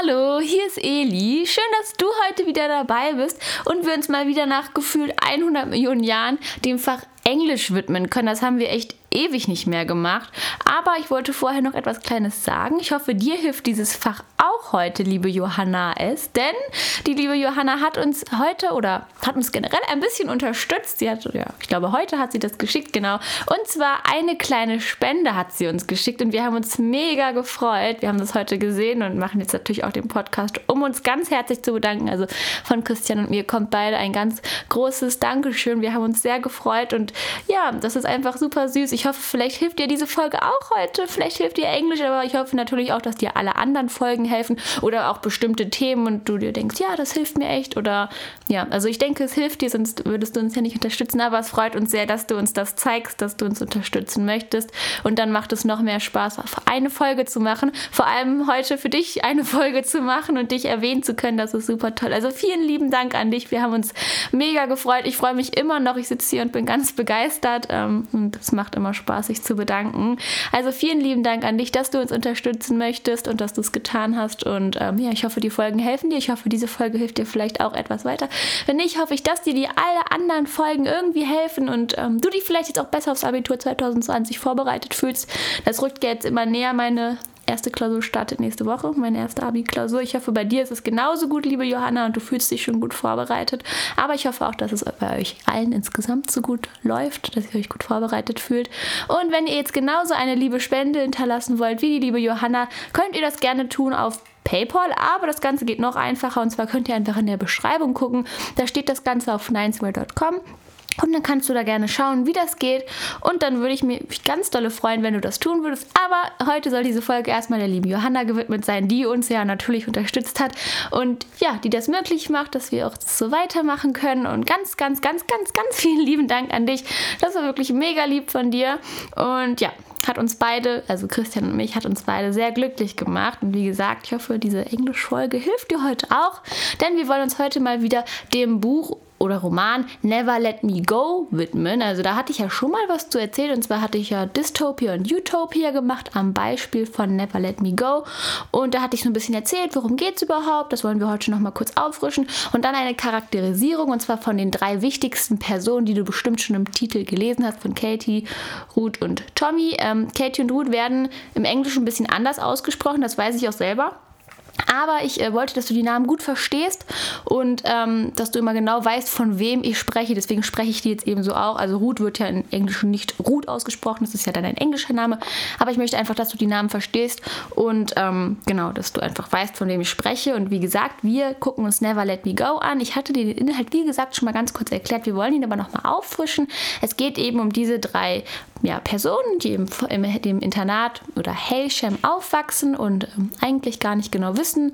Hallo, hier ist Eli. Schön, dass du heute wieder dabei bist und wir uns mal wieder nach gefühlt 100 Millionen Jahren dem Fach Englisch widmen können. Das haben wir echt ewig nicht mehr gemacht. Aber ich wollte vorher noch etwas Kleines sagen. Ich hoffe, dir hilft dieses Fach auch heute, liebe Johanna es. Denn die liebe Johanna hat uns heute oder hat uns generell ein bisschen unterstützt. Sie hat, ja, ich glaube, heute hat sie das geschickt, genau. Und zwar eine kleine Spende hat sie uns geschickt und wir haben uns mega gefreut. Wir haben das heute gesehen und machen jetzt natürlich auch den Podcast, um uns ganz herzlich zu bedanken. Also von Christian und mir kommt beide ein ganz großes Dankeschön. Wir haben uns sehr gefreut und ja, das ist einfach super süß. Ich hoffe, vielleicht hilft dir diese Folge auch heute. Vielleicht hilft dir Englisch, aber ich hoffe natürlich auch, dass dir alle anderen Folgen helfen oder auch bestimmte Themen und du dir denkst, ja, das hilft mir echt. Oder ja, also ich denke, es hilft dir, sonst würdest du uns ja nicht unterstützen. Aber es freut uns sehr, dass du uns das zeigst, dass du uns unterstützen möchtest. Und dann macht es noch mehr Spaß, eine Folge zu machen. Vor allem heute für dich eine Folge zu machen und dich erwähnen zu können. Das ist super toll. Also vielen lieben Dank an dich. Wir haben uns mega gefreut. Ich freue mich immer noch. Ich sitze hier und bin ganz begeistert begeistert ähm, und es macht immer Spaß, sich zu bedanken. Also vielen lieben Dank an dich, dass du uns unterstützen möchtest und dass du es getan hast. Und ähm, ja, ich hoffe, die Folgen helfen dir. Ich hoffe, diese Folge hilft dir vielleicht auch etwas weiter. Wenn nicht, hoffe ich, dass dir die alle anderen Folgen irgendwie helfen und ähm, du dich vielleicht jetzt auch besser aufs Abitur 2020 vorbereitet fühlst. Das rückt jetzt immer näher. Meine erste Klausur startet nächste Woche, meine erste Abi-Klausur. Ich hoffe, bei dir ist es genauso gut, liebe Johanna, und du fühlst dich schon gut vorbereitet. Aber ich hoffe auch, dass es bei euch allen insgesamt so gut läuft, dass ihr euch gut vorbereitet fühlt. Und wenn ihr jetzt genauso eine liebe Spende hinterlassen wollt wie die liebe Johanna, könnt ihr das gerne tun auf PayPal, aber das Ganze geht noch einfacher und zwar könnt ihr einfach in der Beschreibung gucken. Da steht das Ganze auf ninesware.com. Und dann kannst du da gerne schauen, wie das geht. Und dann würde ich mich ganz dolle freuen, wenn du das tun würdest. Aber heute soll diese Folge erstmal der lieben Johanna gewidmet sein, die uns ja natürlich unterstützt hat. Und ja, die das möglich macht, dass wir auch so weitermachen können. Und ganz, ganz, ganz, ganz, ganz vielen lieben Dank an dich. Das war wirklich mega lieb von dir. Und ja, hat uns beide, also Christian und mich, hat uns beide sehr glücklich gemacht. Und wie gesagt, ich hoffe, diese Englischfolge hilft dir heute auch, denn wir wollen uns heute mal wieder dem Buch oder Roman Never Let Me Go widmen. Also da hatte ich ja schon mal was zu erzählen und zwar hatte ich ja Dystopia und Utopia gemacht am Beispiel von Never Let Me Go und da hatte ich so ein bisschen erzählt, worum geht es überhaupt, das wollen wir heute noch mal kurz auffrischen und dann eine Charakterisierung und zwar von den drei wichtigsten Personen, die du bestimmt schon im Titel gelesen hast, von Katie, Ruth und Tommy. Ähm, Katie und Ruth werden im Englischen ein bisschen anders ausgesprochen, das weiß ich auch selber. Aber ich äh, wollte, dass du die Namen gut verstehst und ähm, dass du immer genau weißt, von wem ich spreche. Deswegen spreche ich die jetzt eben so auch. Also Ruth wird ja im Englischen nicht Ruth ausgesprochen, das ist ja dann ein englischer Name. Aber ich möchte einfach, dass du die Namen verstehst und ähm, genau, dass du einfach weißt, von wem ich spreche. Und wie gesagt, wir gucken uns Never Let Me Go an. Ich hatte dir den Inhalt, wie gesagt, schon mal ganz kurz erklärt. Wir wollen ihn aber nochmal auffrischen. Es geht eben um diese drei ja, Personen, die im, im, im Internat oder Hailsham aufwachsen und ähm, eigentlich gar nicht genau wissen, wissen,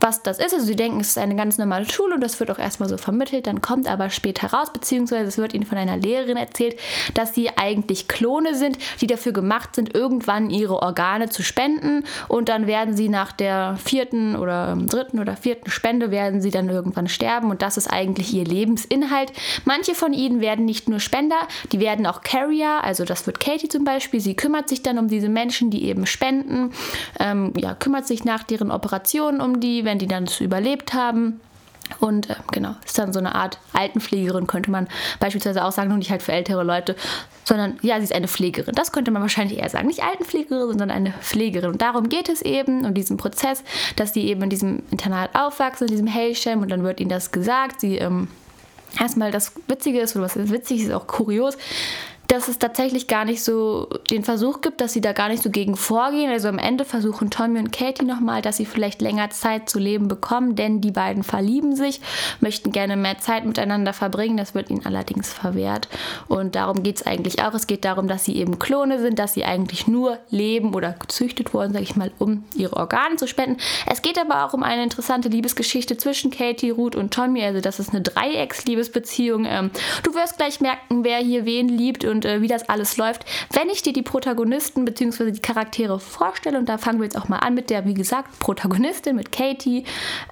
was das ist. Also sie denken, es ist eine ganz normale Schule und das wird auch erstmal so vermittelt. Dann kommt aber später raus, beziehungsweise es wird ihnen von einer Lehrerin erzählt, dass sie eigentlich Klone sind, die dafür gemacht sind, irgendwann ihre Organe zu spenden. Und dann werden sie nach der vierten oder dritten oder vierten Spende werden sie dann irgendwann sterben. Und das ist eigentlich ihr Lebensinhalt. Manche von ihnen werden nicht nur Spender, die werden auch Carrier. Also das wird Katie zum Beispiel. Sie kümmert sich dann um diese Menschen, die eben spenden. Ähm, ja, kümmert sich nach deren Operationen um die, wenn die dann es überlebt haben. Und äh, genau, ist dann so eine Art Altenpflegerin, könnte man beispielsweise auch sagen, nur nicht halt für ältere Leute, sondern ja, sie ist eine Pflegerin. Das könnte man wahrscheinlich eher sagen. Nicht Altenpflegerin, sondern eine Pflegerin. Und darum geht es eben, um diesen Prozess, dass die eben in diesem Internat aufwachsen, in diesem Hailsham, und dann wird ihnen das gesagt. Sie ähm, erstmal das Witzige ist, oder was ist witzig, ist auch kurios, dass es tatsächlich gar nicht so den Versuch gibt, dass sie da gar nicht so gegen vorgehen. Also am Ende versuchen Tommy und Katie nochmal, dass sie vielleicht länger Zeit zu leben bekommen, denn die beiden verlieben sich, möchten gerne mehr Zeit miteinander verbringen. Das wird ihnen allerdings verwehrt. Und darum geht es eigentlich auch. Es geht darum, dass sie eben Klone sind, dass sie eigentlich nur leben oder gezüchtet wurden, sage ich mal, um ihre Organe zu spenden. Es geht aber auch um eine interessante Liebesgeschichte zwischen Katie, Ruth und Tommy. Also das ist eine Dreiecksliebesbeziehung. Ähm, du wirst gleich merken, wer hier wen liebt und und äh, wie das alles läuft, wenn ich dir die Protagonisten bzw. die Charaktere vorstelle. Und da fangen wir jetzt auch mal an mit der, wie gesagt, Protagonistin, mit Katie.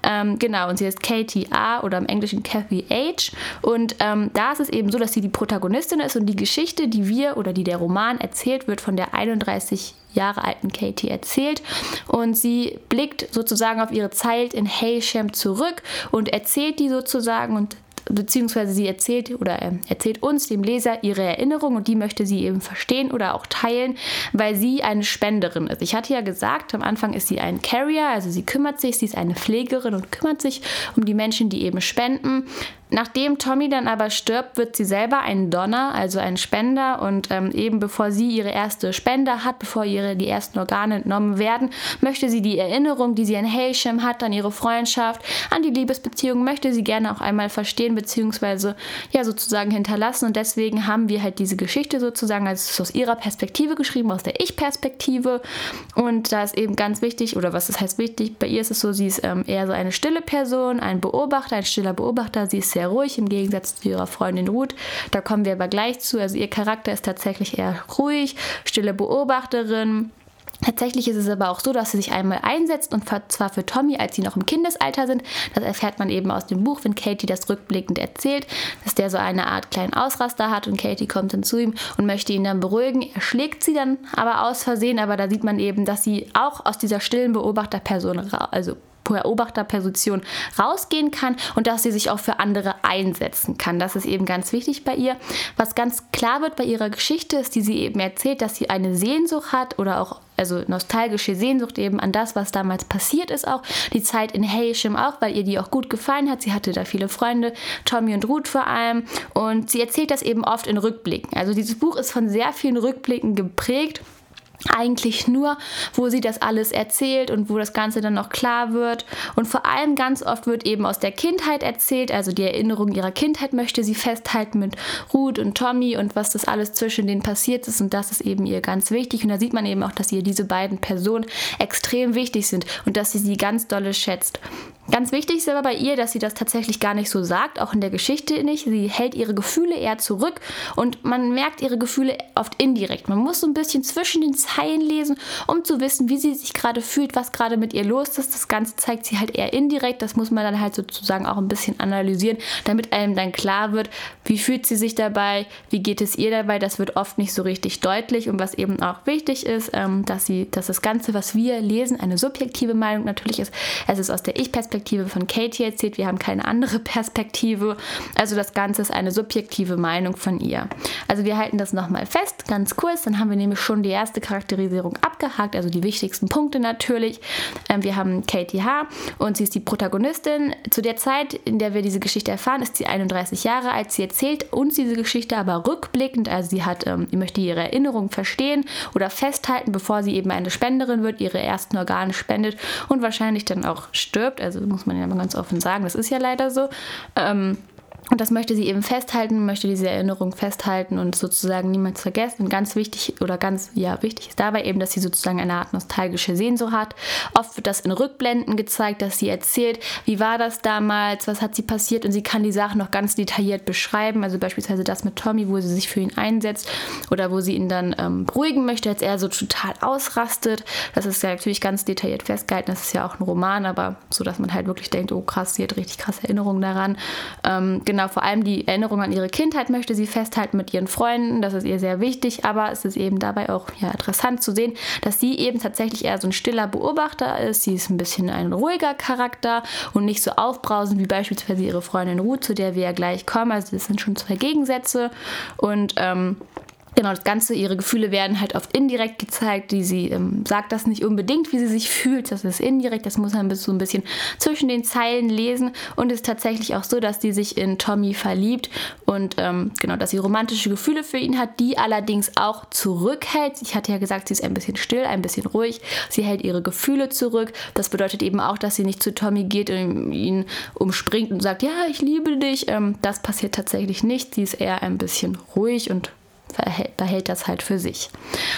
Ähm, genau, und sie heißt Katie A oder im Englischen Kathy H. Und ähm, da ist es eben so, dass sie die Protagonistin ist und die Geschichte, die wir oder die der Roman erzählt wird, von der 31 Jahre alten Katie erzählt. Und sie blickt sozusagen auf ihre Zeit in Haysham zurück und erzählt die sozusagen und beziehungsweise sie erzählt oder äh, erzählt uns, dem Leser, ihre Erinnerung und die möchte sie eben verstehen oder auch teilen, weil sie eine Spenderin ist. Ich hatte ja gesagt, am Anfang ist sie ein Carrier, also sie kümmert sich, sie ist eine Pflegerin und kümmert sich um die Menschen, die eben spenden. Nachdem Tommy dann aber stirbt, wird sie selber ein Donner, also ein Spender. Und ähm, eben bevor sie ihre erste Spende hat, bevor ihre die ersten Organe entnommen werden, möchte sie die Erinnerung, die sie an Haysham hat, an ihre Freundschaft, an die Liebesbeziehung, möchte sie gerne auch einmal verstehen, beziehungsweise ja sozusagen hinterlassen. Und deswegen haben wir halt diese Geschichte sozusagen, also es ist aus ihrer Perspektive geschrieben, aus der Ich-Perspektive. Und da ist eben ganz wichtig, oder was das heißt wichtig, bei ihr ist es so, sie ist ähm, eher so eine stille Person, ein Beobachter, ein stiller Beobachter. Sie ist sehr sehr ruhig im Gegensatz zu ihrer Freundin Ruth. Da kommen wir aber gleich zu. Also ihr Charakter ist tatsächlich eher ruhig, stille Beobachterin. Tatsächlich ist es aber auch so, dass sie sich einmal einsetzt und zwar für Tommy, als sie noch im Kindesalter sind. Das erfährt man eben aus dem Buch, wenn Katie das rückblickend erzählt, dass der so eine Art kleinen Ausraster hat und Katie kommt dann zu ihm und möchte ihn dann beruhigen. Er schlägt sie dann aber aus Versehen, aber da sieht man eben, dass sie auch aus dieser stillen Beobachterperson, also Beobachterposition rausgehen kann und dass sie sich auch für andere einsetzen kann. Das ist eben ganz wichtig bei ihr. Was ganz klar wird bei ihrer Geschichte ist, die sie eben erzählt, dass sie eine Sehnsucht hat oder auch also nostalgische Sehnsucht eben an das, was damals passiert ist auch. Die Zeit in Haysham auch, weil ihr die auch gut gefallen hat. Sie hatte da viele Freunde, Tommy und Ruth vor allem. Und sie erzählt das eben oft in Rückblicken. Also dieses Buch ist von sehr vielen Rückblicken geprägt eigentlich nur, wo sie das alles erzählt und wo das Ganze dann noch klar wird. Und vor allem ganz oft wird eben aus der Kindheit erzählt, also die Erinnerung ihrer Kindheit möchte sie festhalten mit Ruth und Tommy und was das alles zwischen denen passiert ist. Und das ist eben ihr ganz wichtig. Und da sieht man eben auch, dass ihr diese beiden Personen extrem wichtig sind und dass sie sie ganz dolle schätzt. Ganz wichtig ist aber bei ihr, dass sie das tatsächlich gar nicht so sagt, auch in der Geschichte nicht. Sie hält ihre Gefühle eher zurück und man merkt ihre Gefühle oft indirekt. Man muss so ein bisschen zwischen den Zeilen lesen, um zu wissen, wie sie sich gerade fühlt, was gerade mit ihr los ist. Das Ganze zeigt sie halt eher indirekt. Das muss man dann halt sozusagen auch ein bisschen analysieren, damit einem dann klar wird, wie fühlt sie sich dabei, wie geht es ihr dabei. Das wird oft nicht so richtig deutlich und was eben auch wichtig ist, ähm, dass sie, dass das Ganze, was wir lesen, eine subjektive Meinung natürlich ist. Es ist aus der Ich-Perspektive Perspektive von Katie erzählt, wir haben keine andere Perspektive. Also das Ganze ist eine subjektive Meinung von ihr. Also wir halten das nochmal fest, ganz kurz, dann haben wir nämlich schon die erste Charakterisierung abgehakt, also die wichtigsten Punkte natürlich. Ähm, wir haben Katie H. und sie ist die Protagonistin. Zu der Zeit, in der wir diese Geschichte erfahren, ist sie 31 Jahre alt. Sie erzählt uns diese Geschichte aber rückblickend, also sie hat, ähm, sie möchte ihre Erinnerung verstehen oder festhalten, bevor sie eben eine Spenderin wird, ihre ersten Organe spendet und wahrscheinlich dann auch stirbt. Also muss man ja mal ganz offen sagen. Das ist ja leider so. Ähm, und das möchte sie eben festhalten, möchte diese Erinnerung festhalten und sozusagen niemals vergessen. Und ganz wichtig oder ganz ja, wichtig ist dabei eben, dass sie sozusagen eine Art nostalgische Sehnsucht hat. Oft wird das in Rückblenden gezeigt, dass sie erzählt, wie war das damals, was hat sie passiert und sie kann die Sachen noch ganz detailliert beschreiben. Also beispielsweise das mit Tommy, wo sie sich für ihn einsetzt oder wo sie ihn dann ähm, beruhigen möchte, als er so total ausrastet. Das ist ja natürlich ganz detailliert festgehalten. Das ist ja auch ein Roman, aber so, dass man halt wirklich denkt, oh krass, sie hat richtig krasse Erinnerungen daran. Ähm, genau, vor allem die Erinnerung an ihre Kindheit möchte sie festhalten mit ihren Freunden. Das ist ihr sehr wichtig, aber es ist eben dabei auch ja, interessant zu sehen, dass sie eben tatsächlich eher so ein stiller Beobachter ist. Sie ist ein bisschen ein ruhiger Charakter und nicht so aufbrausend wie beispielsweise ihre Freundin Ruth, zu der wir ja gleich kommen. Also das sind schon zwei Gegensätze und ähm, Genau, das Ganze, ihre Gefühle werden halt oft indirekt gezeigt. Die, sie ähm, sagt das nicht unbedingt, wie sie sich fühlt. Das ist indirekt, das muss man so ein bisschen zwischen den Zeilen lesen. Und es ist tatsächlich auch so, dass sie sich in Tommy verliebt und ähm, genau, dass sie romantische Gefühle für ihn hat, die allerdings auch zurückhält. Ich hatte ja gesagt, sie ist ein bisschen still, ein bisschen ruhig. Sie hält ihre Gefühle zurück. Das bedeutet eben auch, dass sie nicht zu Tommy geht und ihn umspringt und sagt, ja, ich liebe dich. Ähm, das passiert tatsächlich nicht. Sie ist eher ein bisschen ruhig und behält das halt für sich.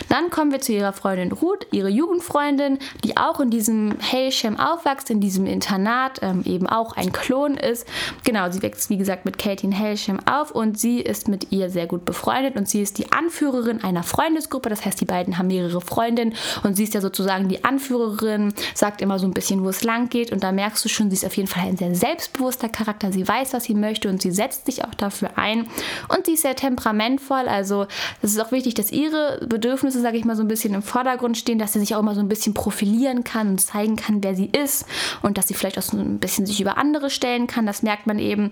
Dann kommen wir zu ihrer Freundin Ruth, ihre Jugendfreundin, die auch in diesem Hailsham aufwächst, in diesem Internat, ähm, eben auch ein Klon ist. Genau, sie wächst wie gesagt mit Katie in Hailsham auf und sie ist mit ihr sehr gut befreundet und sie ist die Anführerin einer Freundesgruppe. Das heißt, die beiden haben mehrere Freundinnen und sie ist ja sozusagen die Anführerin, sagt immer so ein bisschen, wo es lang geht und da merkst du schon, sie ist auf jeden Fall ein sehr selbstbewusster Charakter. Sie weiß, was sie möchte und sie setzt sich auch dafür ein und sie ist sehr temperamentvoll. Also es ist auch wichtig, dass ihre Bedürfnisse, sage ich mal, so ein bisschen im Vordergrund stehen, dass sie sich auch immer so ein bisschen profilieren kann und zeigen kann, wer sie ist und dass sie vielleicht auch so ein bisschen sich über andere stellen kann. Das merkt man eben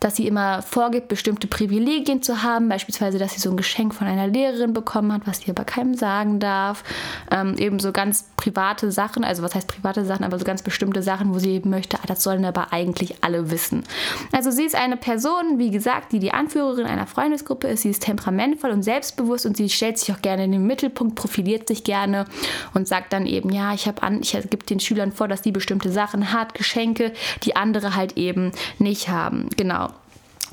dass sie immer vorgibt, bestimmte Privilegien zu haben, beispielsweise, dass sie so ein Geschenk von einer Lehrerin bekommen hat, was sie aber keinem sagen darf. Ähm, eben so ganz private Sachen, also was heißt private Sachen, aber so ganz bestimmte Sachen, wo sie eben möchte, ah, das sollen aber eigentlich alle wissen. Also sie ist eine Person, wie gesagt, die die Anführerin einer Freundesgruppe ist. Sie ist temperamentvoll und selbstbewusst und sie stellt sich auch gerne in den Mittelpunkt, profiliert sich gerne und sagt dann eben, ja, ich habe an, ich gebe den Schülern vor, dass die bestimmte Sachen hat, Geschenke, die andere halt eben nicht haben. Genau.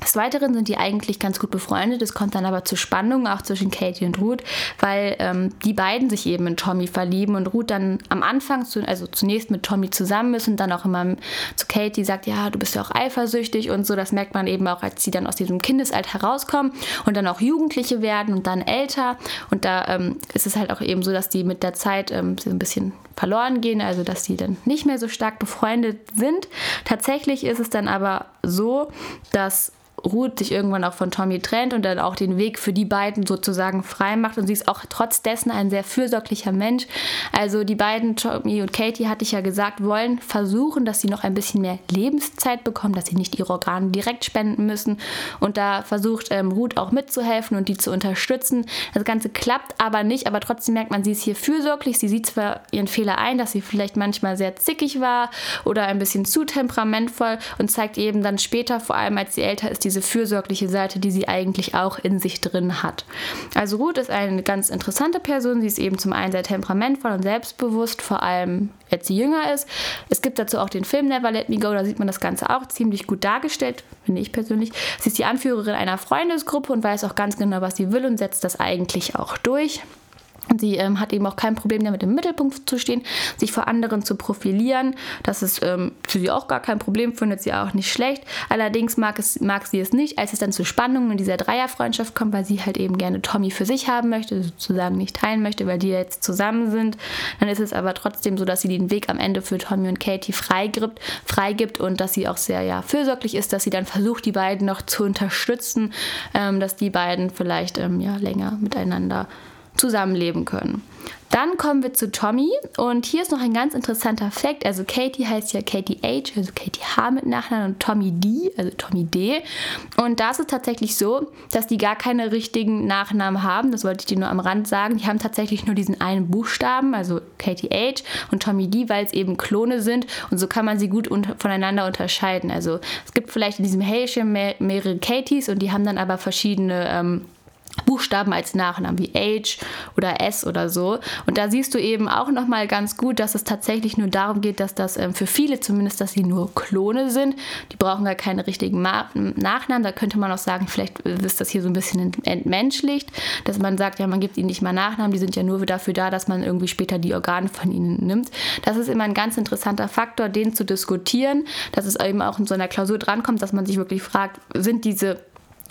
Des Weiteren sind die eigentlich ganz gut befreundet. Es kommt dann aber zu Spannungen auch zwischen Katie und Ruth, weil ähm, die beiden sich eben in Tommy verlieben und Ruth dann am Anfang, zu, also zunächst mit Tommy zusammen ist und dann auch immer zu Katie sagt, ja, du bist ja auch eifersüchtig und so. Das merkt man eben auch, als sie dann aus diesem Kindesalter herauskommen und dann auch Jugendliche werden und dann älter. Und da ähm, ist es halt auch eben so, dass die mit der Zeit ähm, so ein bisschen verloren gehen, also dass die dann nicht mehr so stark befreundet sind. Tatsächlich ist es dann aber so, dass Ruth sich irgendwann auch von Tommy trennt und dann auch den Weg für die beiden sozusagen frei macht. Und sie ist auch trotz dessen ein sehr fürsorglicher Mensch. Also die beiden, Tommy und Katie, hatte ich ja gesagt, wollen versuchen, dass sie noch ein bisschen mehr Lebenszeit bekommen, dass sie nicht ihre Organe direkt spenden müssen. Und da versucht ähm, Ruth auch mitzuhelfen und die zu unterstützen. Das Ganze klappt aber nicht, aber trotzdem merkt man, sie ist hier fürsorglich. Sie sieht zwar ihren Fehler ein, dass sie vielleicht manchmal sehr zickig war oder ein bisschen zu temperamentvoll und zeigt eben dann später, vor allem als sie älter ist, diese fürsorgliche Seite, die sie eigentlich auch in sich drin hat. Also Ruth ist eine ganz interessante Person. Sie ist eben zum einen sehr temperamentvoll und selbstbewusst, vor allem als sie jünger ist. Es gibt dazu auch den Film Never Let Me Go, da sieht man das Ganze auch ziemlich gut dargestellt, finde ich persönlich. Sie ist die Anführerin einer Freundesgruppe und weiß auch ganz genau, was sie will und setzt das eigentlich auch durch. Sie ähm, hat eben auch kein Problem damit, im Mittelpunkt zu stehen, sich vor anderen zu profilieren. Das ist ähm, für sie auch gar kein Problem, findet sie auch nicht schlecht. Allerdings mag, es, mag sie es nicht, als es dann zu Spannungen in dieser Dreierfreundschaft kommt, weil sie halt eben gerne Tommy für sich haben möchte, sozusagen nicht teilen möchte, weil die jetzt zusammen sind. Dann ist es aber trotzdem so, dass sie den Weg am Ende für Tommy und Katie freigibt, freigibt und dass sie auch sehr ja, fürsorglich ist, dass sie dann versucht, die beiden noch zu unterstützen, ähm, dass die beiden vielleicht ähm, ja, länger miteinander zusammenleben können. Dann kommen wir zu Tommy und hier ist noch ein ganz interessanter Fakt. Also Katie heißt ja Katie H, also Katie H mit Nachnamen und Tommy D, also Tommy D. Und da ist es tatsächlich so, dass die gar keine richtigen Nachnamen haben. Das wollte ich dir nur am Rand sagen. Die haben tatsächlich nur diesen einen Buchstaben, also Katie H und Tommy D, weil es eben Klone sind und so kann man sie gut unter voneinander unterscheiden. Also es gibt vielleicht in diesem Hailsham mehrere Katies und die haben dann aber verschiedene ähm, Buchstaben als Nachnamen wie H oder S oder so. Und da siehst du eben auch nochmal ganz gut, dass es tatsächlich nur darum geht, dass das ähm, für viele zumindest, dass sie nur Klone sind. Die brauchen gar keine richtigen Ma Nachnamen. Da könnte man auch sagen, vielleicht ist das hier so ein bisschen entmenschlicht, dass man sagt, ja, man gibt ihnen nicht mal Nachnamen, die sind ja nur dafür da, dass man irgendwie später die Organe von ihnen nimmt. Das ist immer ein ganz interessanter Faktor, den zu diskutieren, dass es eben auch in so einer Klausur drankommt, dass man sich wirklich fragt, sind diese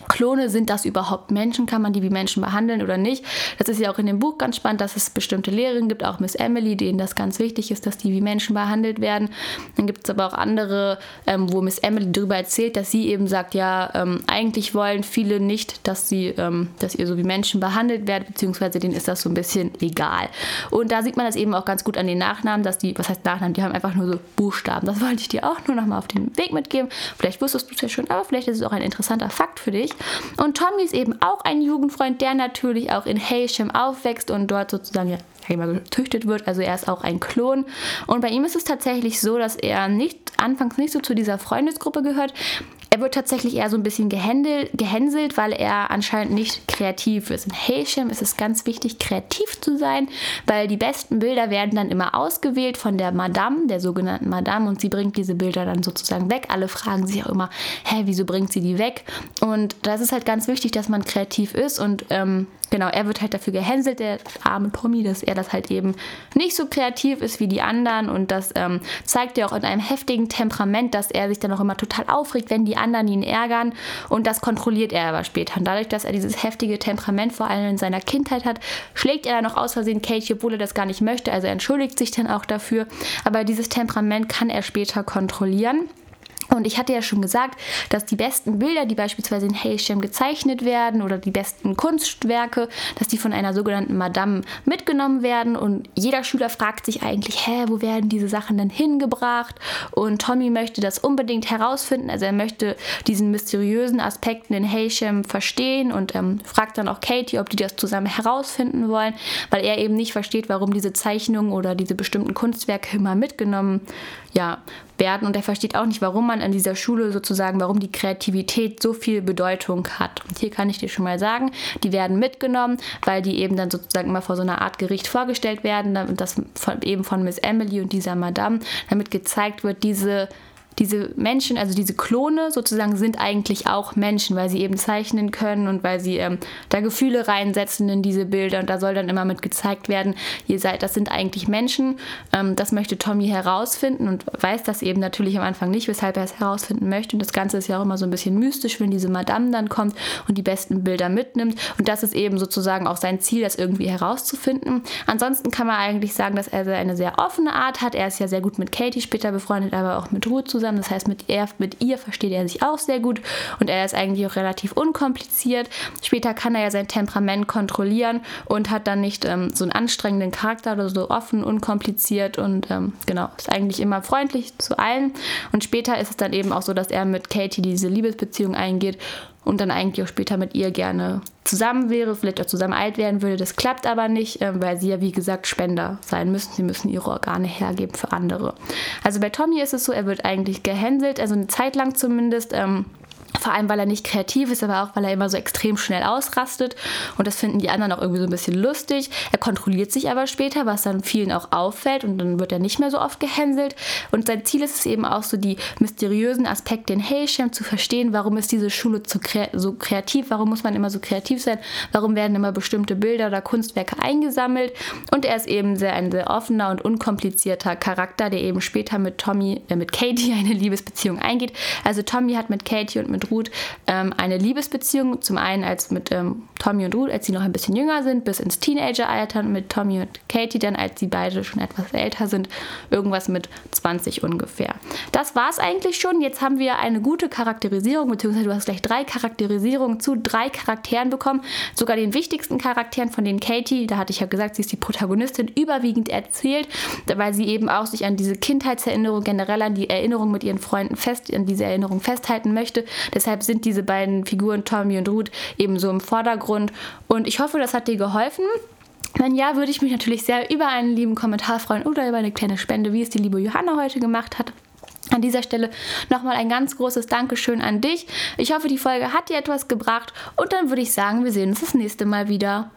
Klone, sind das überhaupt Menschen? Kann man die wie Menschen behandeln oder nicht? Das ist ja auch in dem Buch ganz spannend, dass es bestimmte Lehrerinnen gibt, auch Miss Emily, denen das ganz wichtig ist, dass die wie Menschen behandelt werden. Dann gibt es aber auch andere, ähm, wo Miss Emily darüber erzählt, dass sie eben sagt, ja, ähm, eigentlich wollen viele nicht, dass sie, ähm, dass ihr so wie Menschen behandelt werdet, beziehungsweise denen ist das so ein bisschen egal. Und da sieht man das eben auch ganz gut an den Nachnamen, dass die, was heißt Nachnamen, die haben einfach nur so Buchstaben. Das wollte ich dir auch nur noch mal auf den Weg mitgeben. Vielleicht wusstest du es ja schon, aber vielleicht ist es auch ein interessanter Fakt für dich. Und Tommy ist eben auch ein Jugendfreund, der natürlich auch in Hailsham aufwächst und dort sozusagen ja, gezüchtet wird. Also er ist auch ein Klon. Und bei ihm ist es tatsächlich so, dass er nicht anfangs nicht so zu dieser Freundesgruppe gehört. Er wird tatsächlich eher so ein bisschen gehänselt, weil er anscheinend nicht kreativ ist. In Haisham ist es ganz wichtig, kreativ zu sein, weil die besten Bilder werden dann immer ausgewählt von der Madame, der sogenannten Madame, und sie bringt diese Bilder dann sozusagen weg. Alle fragen sich auch immer, hä, wieso bringt sie die weg? Und das ist halt ganz wichtig, dass man kreativ ist und ähm, genau, er wird halt dafür gehänselt, der arme Tommy, dass er das halt eben nicht so kreativ ist wie die anderen und das ähm, zeigt er auch in einem heftigen Temperament, dass er sich dann auch immer total aufregt, wenn die anderen ihn ärgern und das kontrolliert er aber später. Und dadurch, dass er dieses heftige Temperament vor allem in seiner Kindheit hat, schlägt er dann auch aus Versehen Katie, obwohl er das gar nicht möchte. Also er entschuldigt sich dann auch dafür, aber dieses Temperament kann er später kontrollieren. Und ich hatte ja schon gesagt, dass die besten Bilder, die beispielsweise in Haysham gezeichnet werden oder die besten Kunstwerke, dass die von einer sogenannten Madame mitgenommen werden. Und jeder Schüler fragt sich eigentlich, hä, wo werden diese Sachen denn hingebracht? Und Tommy möchte das unbedingt herausfinden. Also er möchte diesen mysteriösen Aspekten in Haysham verstehen und ähm, fragt dann auch Katie, ob die das zusammen herausfinden wollen, weil er eben nicht versteht, warum diese Zeichnungen oder diese bestimmten Kunstwerke immer mitgenommen ja, werden. Und er versteht auch nicht, warum man an dieser Schule sozusagen, warum die Kreativität so viel Bedeutung hat. Und hier kann ich dir schon mal sagen, die werden mitgenommen, weil die eben dann sozusagen immer vor so einer Art Gericht vorgestellt werden, das von, eben von Miss Emily und dieser Madame, damit gezeigt wird, diese diese Menschen, also diese Klone sozusagen, sind eigentlich auch Menschen, weil sie eben zeichnen können und weil sie ähm, da Gefühle reinsetzen in diese Bilder und da soll dann immer mit gezeigt werden, ihr seid, das sind eigentlich Menschen. Ähm, das möchte Tommy herausfinden und weiß das eben natürlich am Anfang nicht, weshalb er es herausfinden möchte. Und das Ganze ist ja auch immer so ein bisschen mystisch, wenn diese Madame dann kommt und die besten Bilder mitnimmt. Und das ist eben sozusagen auch sein Ziel, das irgendwie herauszufinden. Ansonsten kann man eigentlich sagen, dass er eine sehr offene Art hat. Er ist ja sehr gut mit Katie später befreundet, aber auch mit Ruth zusammen zusammen. Das heißt, mit, er, mit ihr versteht er sich auch sehr gut und er ist eigentlich auch relativ unkompliziert. Später kann er ja sein Temperament kontrollieren und hat dann nicht ähm, so einen anstrengenden Charakter oder so offen, unkompliziert und ähm, genau, ist eigentlich immer freundlich zu allen. Und später ist es dann eben auch so, dass er mit Katie diese Liebesbeziehung eingeht und dann eigentlich auch später mit ihr gerne zusammen wäre, vielleicht auch zusammen alt werden würde. Das klappt aber nicht, ähm, weil sie ja wie gesagt Spender sein müssen. Sie müssen ihre Organe hergeben für andere. Also bei Tommy ist es so, er wird eigentlich gehänselt, also eine Zeit lang zumindest. Ähm, vor allem, weil er nicht kreativ ist, aber auch, weil er immer so extrem schnell ausrastet. Und das finden die anderen auch irgendwie so ein bisschen lustig. Er kontrolliert sich aber später, was dann vielen auch auffällt. Und dann wird er nicht mehr so oft gehänselt. Und sein Ziel ist es eben auch so, die mysteriösen Aspekte in Haysham zu verstehen. Warum ist diese Schule so kreativ? Warum muss man immer so kreativ sein? Warum werden immer bestimmte Bilder oder Kunstwerke eingesammelt? Und er ist eben sehr, ein sehr offener und unkomplizierter Charakter, der eben später mit Tommy, äh, mit Katie eine Liebesbeziehung eingeht. Also Tommy hat mit Katie und mit Ruth ähm, eine Liebesbeziehung. Zum einen als mit ähm, Tommy und Ruth, als sie noch ein bisschen jünger sind, bis ins Teenageralter, mit Tommy und Katie dann, als sie beide schon etwas älter sind, irgendwas mit 20 ungefähr. Das war es eigentlich schon. Jetzt haben wir eine gute Charakterisierung, beziehungsweise du hast gleich drei Charakterisierungen zu drei Charakteren bekommen. Sogar den wichtigsten Charakteren von den Katie, da hatte ich ja gesagt, sie ist die Protagonistin, überwiegend erzählt, weil sie eben auch sich an diese Kindheitserinnerung, generell an die Erinnerung mit ihren Freunden fest, an diese Erinnerung festhalten möchte. Deshalb sind diese beiden Figuren, Tommy und Ruth, eben so im Vordergrund. Und ich hoffe, das hat dir geholfen. Wenn ja, würde ich mich natürlich sehr über einen lieben Kommentar freuen oder über eine kleine Spende, wie es die liebe Johanna heute gemacht hat. An dieser Stelle nochmal ein ganz großes Dankeschön an dich. Ich hoffe, die Folge hat dir etwas gebracht und dann würde ich sagen, wir sehen uns das nächste Mal wieder.